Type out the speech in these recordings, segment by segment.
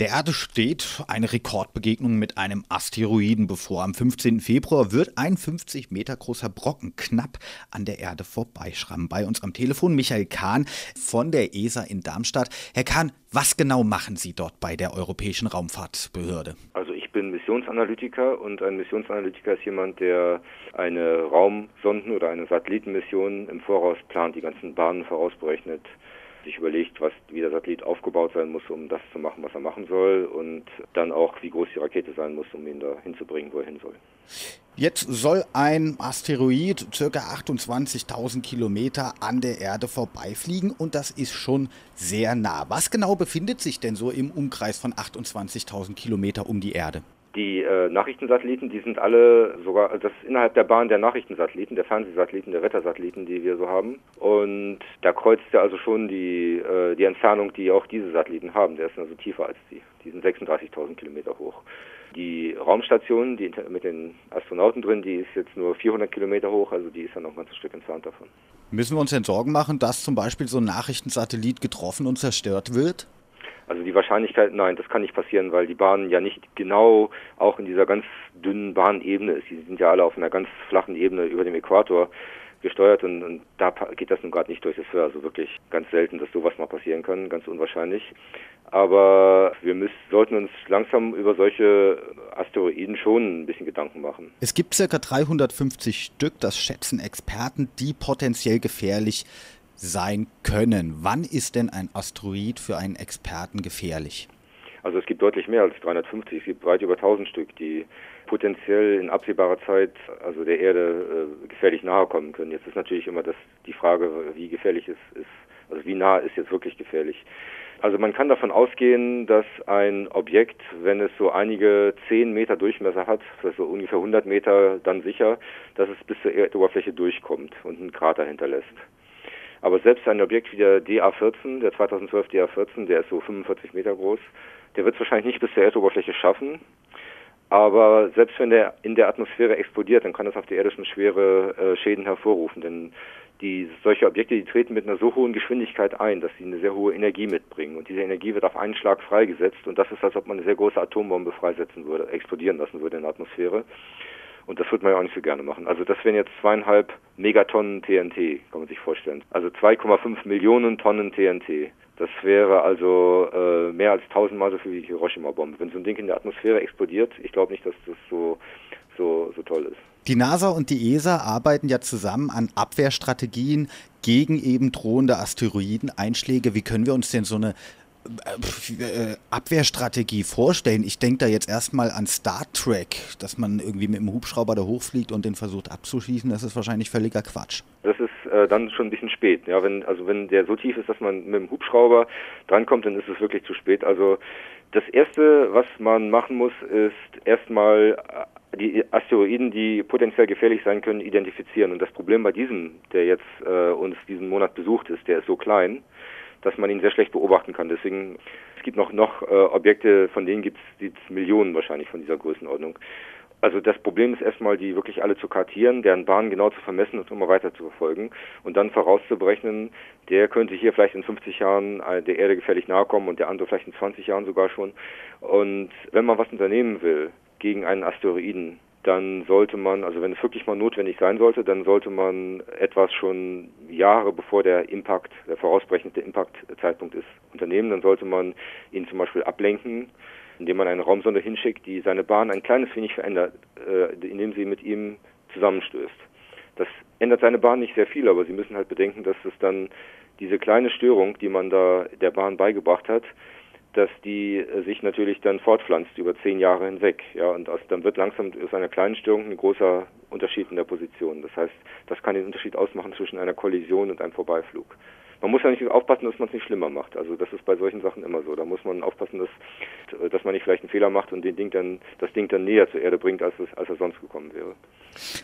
Der Erde steht eine Rekordbegegnung mit einem Asteroiden bevor. Am 15. Februar wird ein 50 Meter großer Brocken knapp an der Erde vorbeischrammen. Bei uns am Telefon Michael Kahn von der ESA in Darmstadt. Herr Kahn, was genau machen Sie dort bei der Europäischen Raumfahrtbehörde? Also ich bin Missionsanalytiker und ein Missionsanalytiker ist jemand, der eine Raumsonden- oder eine Satellitenmission im Voraus plant, die ganzen Bahnen vorausberechnet sich überlegt, was, wie der Satellit aufgebaut sein muss, um das zu machen, was er machen soll und dann auch, wie groß die Rakete sein muss, um ihn da hinzubringen, wo er hin soll. Jetzt soll ein Asteroid circa 28.000 Kilometer an der Erde vorbeifliegen und das ist schon sehr nah. Was genau befindet sich denn so im Umkreis von 28.000 Kilometer um die Erde? Die äh, Nachrichtensatelliten, die sind alle sogar, das ist innerhalb der Bahn der Nachrichtensatelliten, der Fernsehsatelliten, der Wettersatelliten, die wir so haben. Und da kreuzt ja also schon die, äh, die Entfernung, die auch diese Satelliten haben. Der ist also tiefer als die. Die sind 36.000 Kilometer hoch. Die Raumstation, die mit den Astronauten drin, die ist jetzt nur 400 Kilometer hoch, also die ist ja noch ein ganzes Stück entfernt davon. Müssen wir uns denn Sorgen machen, dass zum Beispiel so ein Nachrichtensatellit getroffen und zerstört wird? Also die Wahrscheinlichkeit, nein, das kann nicht passieren, weil die Bahn ja nicht genau auch in dieser ganz dünnen Bahnebene ist. Die sind ja alle auf einer ganz flachen Ebene über dem Äquator gesteuert und, und da geht das nun gerade nicht durch. Das wäre also wirklich ganz selten, dass sowas mal passieren kann, ganz unwahrscheinlich. Aber wir müssen, sollten uns langsam über solche Asteroiden schon ein bisschen Gedanken machen. Es gibt circa 350 Stück, das schätzen Experten, die potenziell gefährlich sein können. Wann ist denn ein Asteroid für einen Experten gefährlich? Also es gibt deutlich mehr als 350, es gibt weit über 1000 Stück, die potenziell in absehbarer Zeit also der Erde äh, gefährlich nahe kommen können. Jetzt ist natürlich immer das, die Frage, wie gefährlich es ist, also wie nah ist jetzt wirklich gefährlich. Also man kann davon ausgehen, dass ein Objekt, wenn es so einige 10 Meter Durchmesser hat, also ungefähr 100 Meter dann sicher, dass es bis zur Erdoberfläche durchkommt und einen Krater hinterlässt. Aber selbst ein Objekt wie der DA14, der 2012 DA14, der ist so 45 Meter groß, der wird es wahrscheinlich nicht bis zur Erdoberfläche schaffen. Aber selbst wenn der in der Atmosphäre explodiert, dann kann das auf der Erde schon schwere äh, Schäden hervorrufen. Denn die, solche Objekte, die treten mit einer so hohen Geschwindigkeit ein, dass sie eine sehr hohe Energie mitbringen. Und diese Energie wird auf einen Schlag freigesetzt. Und das ist, als ob man eine sehr große Atombombe freisetzen würde, explodieren lassen würde in der Atmosphäre. Und das würde man ja auch nicht so gerne machen. Also das wären jetzt zweieinhalb Megatonnen TNT, kann man sich vorstellen. Also 2,5 Millionen Tonnen TNT. Das wäre also äh, mehr als tausendmal so viel wie die Hiroshima-Bombe. Wenn so ein Ding in der Atmosphäre explodiert, ich glaube nicht, dass das so, so, so toll ist. Die NASA und die ESA arbeiten ja zusammen an Abwehrstrategien gegen eben drohende Asteroideneinschläge. Wie können wir uns denn so eine Abwehrstrategie vorstellen. Ich denke da jetzt erstmal an Star Trek, dass man irgendwie mit dem Hubschrauber da hochfliegt und den versucht abzuschießen. Das ist wahrscheinlich völliger Quatsch. Das ist äh, dann schon ein bisschen spät. Ja, wenn, also wenn der so tief ist, dass man mit dem Hubschrauber drankommt, dann ist es wirklich zu spät. Also das Erste, was man machen muss, ist erstmal äh, die Asteroiden, die potenziell gefährlich sein können, identifizieren. Und das Problem bei diesem, der jetzt äh, uns diesen Monat besucht ist, der ist so klein, dass man ihn sehr schlecht beobachten kann. Deswegen, es gibt noch, noch äh, Objekte, von denen gibt es Millionen wahrscheinlich von dieser Größenordnung. Also das Problem ist erstmal, die wirklich alle zu kartieren, deren Bahn genau zu vermessen und immer weiter zu verfolgen und dann vorauszuberechnen, der könnte hier vielleicht in 50 Jahren äh, der Erde gefährlich nahe kommen und der andere vielleicht in 20 Jahren sogar schon. Und wenn man was unternehmen will gegen einen Asteroiden, dann sollte man, also wenn es wirklich mal notwendig sein sollte, dann sollte man etwas schon Jahre bevor der Impact, der vorausbrechende Impact-Zeitpunkt ist, unternehmen. Dann sollte man ihn zum Beispiel ablenken, indem man eine Raumsonde hinschickt, die seine Bahn ein kleines wenig verändert, äh, indem sie mit ihm zusammenstößt. Das ändert seine Bahn nicht sehr viel, aber Sie müssen halt bedenken, dass es dann diese kleine Störung, die man da der Bahn beigebracht hat, dass die äh, sich natürlich dann fortpflanzt über zehn Jahre hinweg. Ja, und aus, dann wird langsam aus einer kleinen Störung ein großer Unterschied in der Position. Das heißt, das kann den Unterschied ausmachen zwischen einer Kollision und einem Vorbeiflug. Man muss ja nicht aufpassen, dass man es nicht schlimmer macht. Also das ist bei solchen Sachen immer so. Da muss man aufpassen, dass, dass man nicht vielleicht einen Fehler macht und den Ding dann, das Ding dann näher zur Erde bringt, als es, als er sonst gekommen wäre.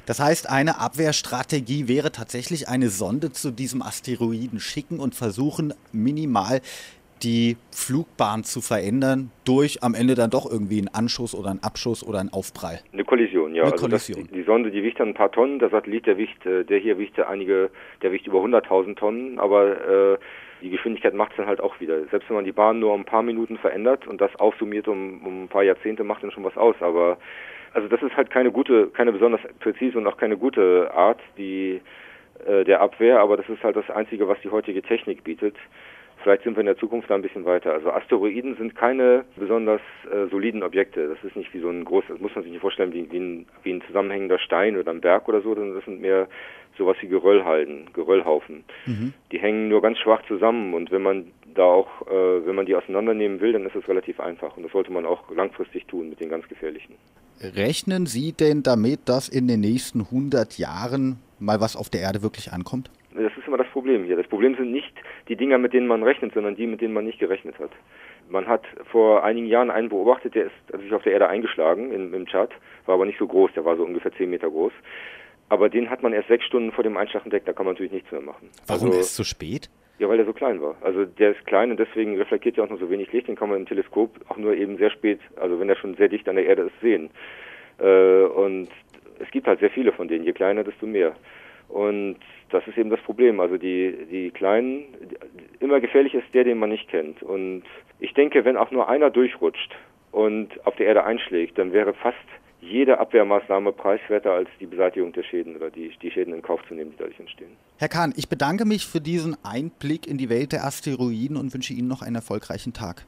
Das heißt, eine Abwehrstrategie wäre tatsächlich eine Sonde zu diesem Asteroiden schicken und versuchen, minimal die Flugbahn zu verändern durch am Ende dann doch irgendwie einen Anschuss oder einen Abschuss oder einen Aufprall. Eine Kollision, ja. Eine also Kollision. Das, die, Sonde, die wiegt dann ein paar Tonnen, der Satellit, der wiegt, äh, der hier wiegt einige, der wiegt über 100.000 Tonnen, aber äh, die Geschwindigkeit macht es dann halt auch wieder. Selbst wenn man die Bahn nur um ein paar Minuten verändert und das aufsummiert um, um ein paar Jahrzehnte, macht dann schon was aus. Aber also das ist halt keine gute, keine besonders präzise und auch keine gute Art, die äh, der Abwehr, aber das ist halt das Einzige, was die heutige Technik bietet. Vielleicht sind wir in der Zukunft da ein bisschen weiter. Also Asteroiden sind keine besonders äh, soliden Objekte. Das ist nicht wie so ein großes, das muss man sich nicht vorstellen, wie, wie, ein, wie ein zusammenhängender Stein oder ein Berg oder so, sondern das sind mehr sowas wie Geröllhalden, Geröllhaufen. Mhm. Die hängen nur ganz schwach zusammen und wenn man da auch, äh, wenn man die auseinandernehmen will, dann ist es relativ einfach und das sollte man auch langfristig tun mit den ganz gefährlichen. Rechnen Sie denn damit, dass in den nächsten 100 Jahren mal was auf der Erde wirklich ankommt? Das ist immer das Problem hier. Das Problem sind nicht die Dinger, mit denen man rechnet, sondern die, mit denen man nicht gerechnet hat. Man hat vor einigen Jahren einen beobachtet, der ist hat sich auf der Erde eingeschlagen in, im Chart, war aber nicht so groß, der war so ungefähr 10 Meter groß. Aber den hat man erst sechs Stunden vor dem Einschlag entdeckt, da kann man natürlich nichts mehr machen. Warum also, erst so spät? Ja, weil der so klein war. Also der ist klein und deswegen reflektiert ja auch nur so wenig Licht, den kann man im Teleskop auch nur eben sehr spät, also wenn er schon sehr dicht an der Erde ist, sehen. Äh, und es gibt halt sehr viele von denen, je kleiner, desto mehr. Und das ist eben das Problem. Also die, die Kleinen, immer gefährlich ist der, den man nicht kennt. Und ich denke, wenn auch nur einer durchrutscht und auf der Erde einschlägt, dann wäre fast jede Abwehrmaßnahme preiswerter als die Beseitigung der Schäden oder die, die Schäden in Kauf zu nehmen, die dadurch entstehen. Herr Kahn, ich bedanke mich für diesen Einblick in die Welt der Asteroiden und wünsche Ihnen noch einen erfolgreichen Tag.